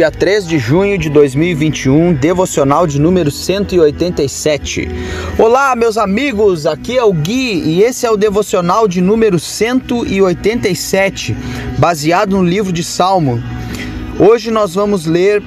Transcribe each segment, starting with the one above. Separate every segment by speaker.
Speaker 1: Dia 3 de junho de 2021, devocional de número 187. Olá, meus amigos, aqui é o Gui e esse é o devocional de número 187, baseado no livro de Salmo. Hoje nós vamos ler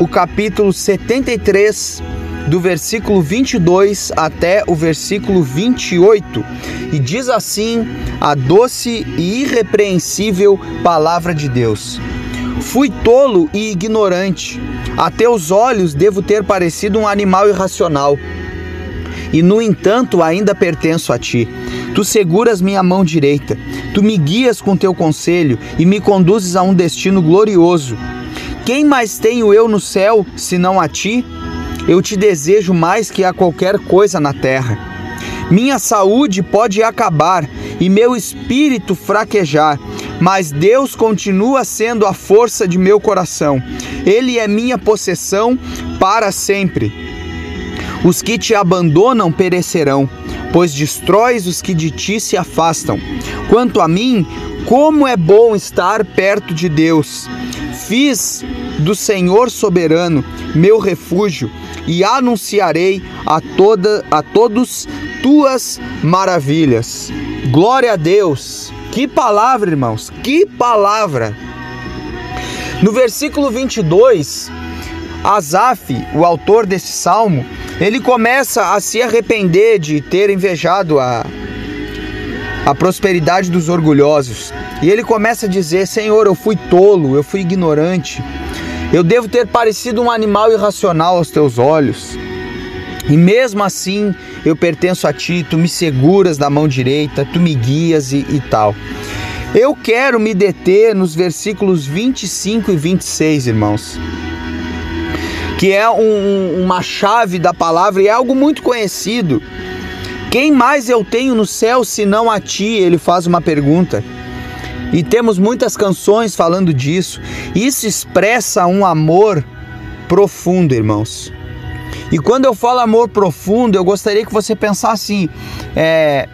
Speaker 1: o capítulo 73, do versículo 22 até o versículo 28, e diz assim a doce e irrepreensível palavra de Deus. Fui tolo e ignorante. A teus olhos devo ter parecido um animal irracional. E no entanto, ainda pertenço a ti. Tu seguras minha mão direita. Tu me guias com teu conselho e me conduzes a um destino glorioso. Quem mais tenho eu no céu senão a ti? Eu te desejo mais que a qualquer coisa na terra. Minha saúde pode acabar e meu espírito fraquejar, mas Deus continua sendo a força de meu coração. Ele é minha possessão para sempre. Os que te abandonam perecerão, pois destróis os que de ti se afastam. Quanto a mim, como é bom estar perto de Deus. Fiz do Senhor soberano meu refúgio e anunciarei a toda a todos tuas maravilhas. Glória a Deus. Que palavra, irmãos, que palavra! No versículo 22, Asaf, o autor desse salmo, ele começa a se arrepender de ter invejado a, a prosperidade dos orgulhosos. E ele começa a dizer: Senhor, eu fui tolo, eu fui ignorante, eu devo ter parecido um animal irracional aos teus olhos. E mesmo assim, eu pertenço a ti, tu me seguras da mão direita, tu me guias e, e tal. Eu quero me deter nos versículos 25 e 26, irmãos, que é um, uma chave da palavra e é algo muito conhecido. Quem mais eu tenho no céu senão a ti? Ele faz uma pergunta. E temos muitas canções falando disso. Isso expressa um amor profundo, irmãos. E quando eu falo amor profundo, eu gostaria que você pensasse é,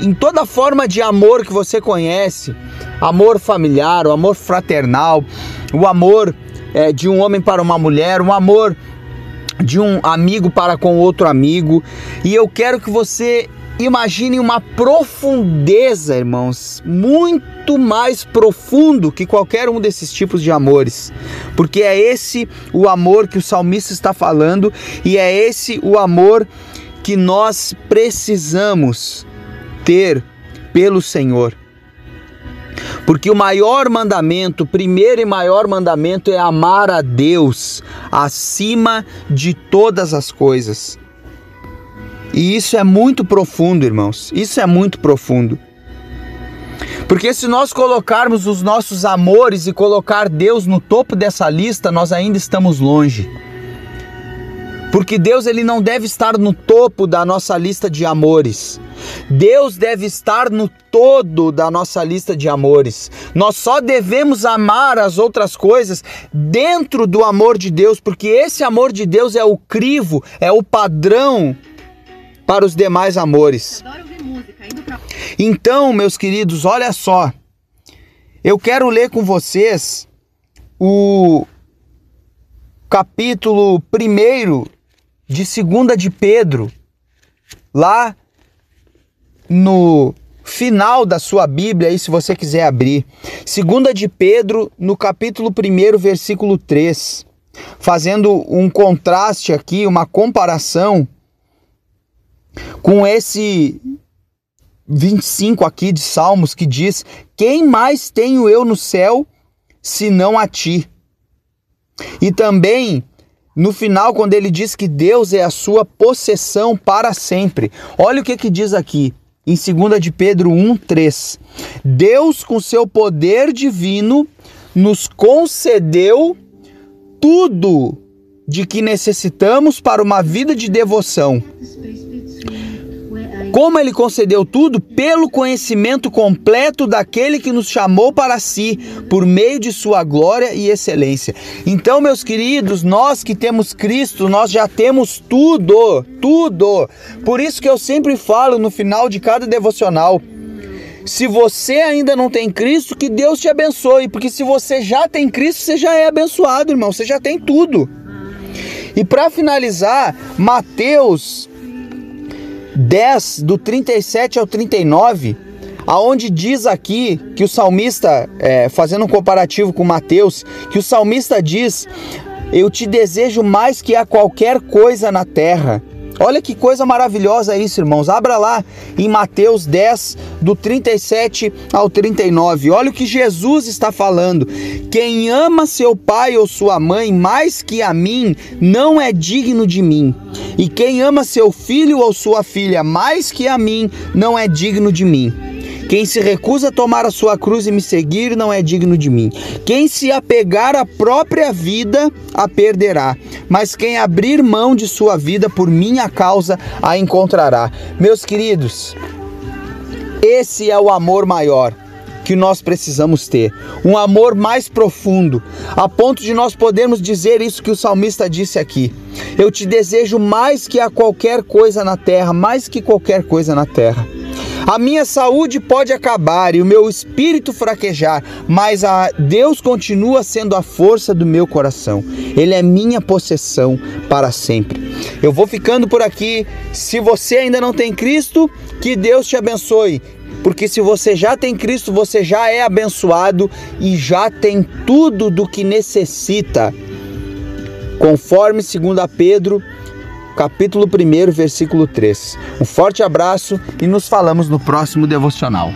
Speaker 1: em toda forma de amor que você conhece: amor familiar, o amor fraternal, o amor é, de um homem para uma mulher, o amor de um amigo para com outro amigo. E eu quero que você imagine uma profundeza, irmãos, muito mais profundo que qualquer um desses tipos de amores, porque é esse o amor que o salmista está falando e é esse o amor que nós precisamos ter pelo Senhor. Porque o maior mandamento, o primeiro e maior mandamento é amar a Deus acima de todas as coisas. E isso é muito profundo, irmãos. Isso é muito profundo. Porque se nós colocarmos os nossos amores e colocar Deus no topo dessa lista, nós ainda estamos longe. Porque Deus ele não deve estar no topo da nossa lista de amores. Deus deve estar no todo da nossa lista de amores. Nós só devemos amar as outras coisas dentro do amor de Deus, porque esse amor de Deus é o crivo, é o padrão para os demais amores. Então, meus queridos, olha só. Eu quero ler com vocês o capítulo 1 de 2 de Pedro, lá no final da sua Bíblia, aí se você quiser abrir. 2 de Pedro, no capítulo 1, versículo 3, fazendo um contraste aqui, uma comparação com esse 25 aqui de Salmos que diz: Quem mais tenho eu no céu senão a ti? E também no final, quando ele diz que Deus é a sua possessão para sempre. Olha o que, que diz aqui, em 2 de Pedro 1,3. Deus, com seu poder divino, nos concedeu tudo de que necessitamos para uma vida de devoção Como ele concedeu tudo? Pelo conhecimento completo daquele que nos chamou para si, por meio de sua glória e excelência. Então, meus queridos, nós que temos Cristo, nós já temos tudo, tudo. Por isso que eu sempre falo no final de cada devocional, se você ainda não tem Cristo, que Deus te abençoe, porque se você já tem Cristo, você já é abençoado, irmão, você já tem tudo. E para finalizar, Mateus 10, do 37 ao 39, aonde diz aqui que o salmista, é, fazendo um comparativo com Mateus, que o salmista diz: Eu te desejo mais que a qualquer coisa na terra Olha que coisa maravilhosa isso, irmãos. Abra lá em Mateus 10, do 37 ao 39. Olha o que Jesus está falando. Quem ama seu pai ou sua mãe mais que a mim, não é digno de mim. E quem ama seu filho ou sua filha mais que a mim, não é digno de mim. Quem se recusa a tomar a sua cruz e me seguir não é digno de mim. Quem se apegar à própria vida a perderá, mas quem abrir mão de sua vida por minha causa a encontrará. Meus queridos, esse é o amor maior que nós precisamos ter, um amor mais profundo, a ponto de nós podermos dizer isso que o salmista disse aqui. Eu te desejo mais que a qualquer coisa na terra, mais que qualquer coisa na terra. A minha saúde pode acabar e o meu espírito fraquejar, mas a Deus continua sendo a força do meu coração. Ele é minha possessão para sempre. Eu vou ficando por aqui. Se você ainda não tem Cristo, que Deus te abençoe. Porque se você já tem Cristo, você já é abençoado e já tem tudo do que necessita. Conforme 2 Pedro capítulo 1, versículo 3. Um forte abraço e nos falamos no próximo devocional.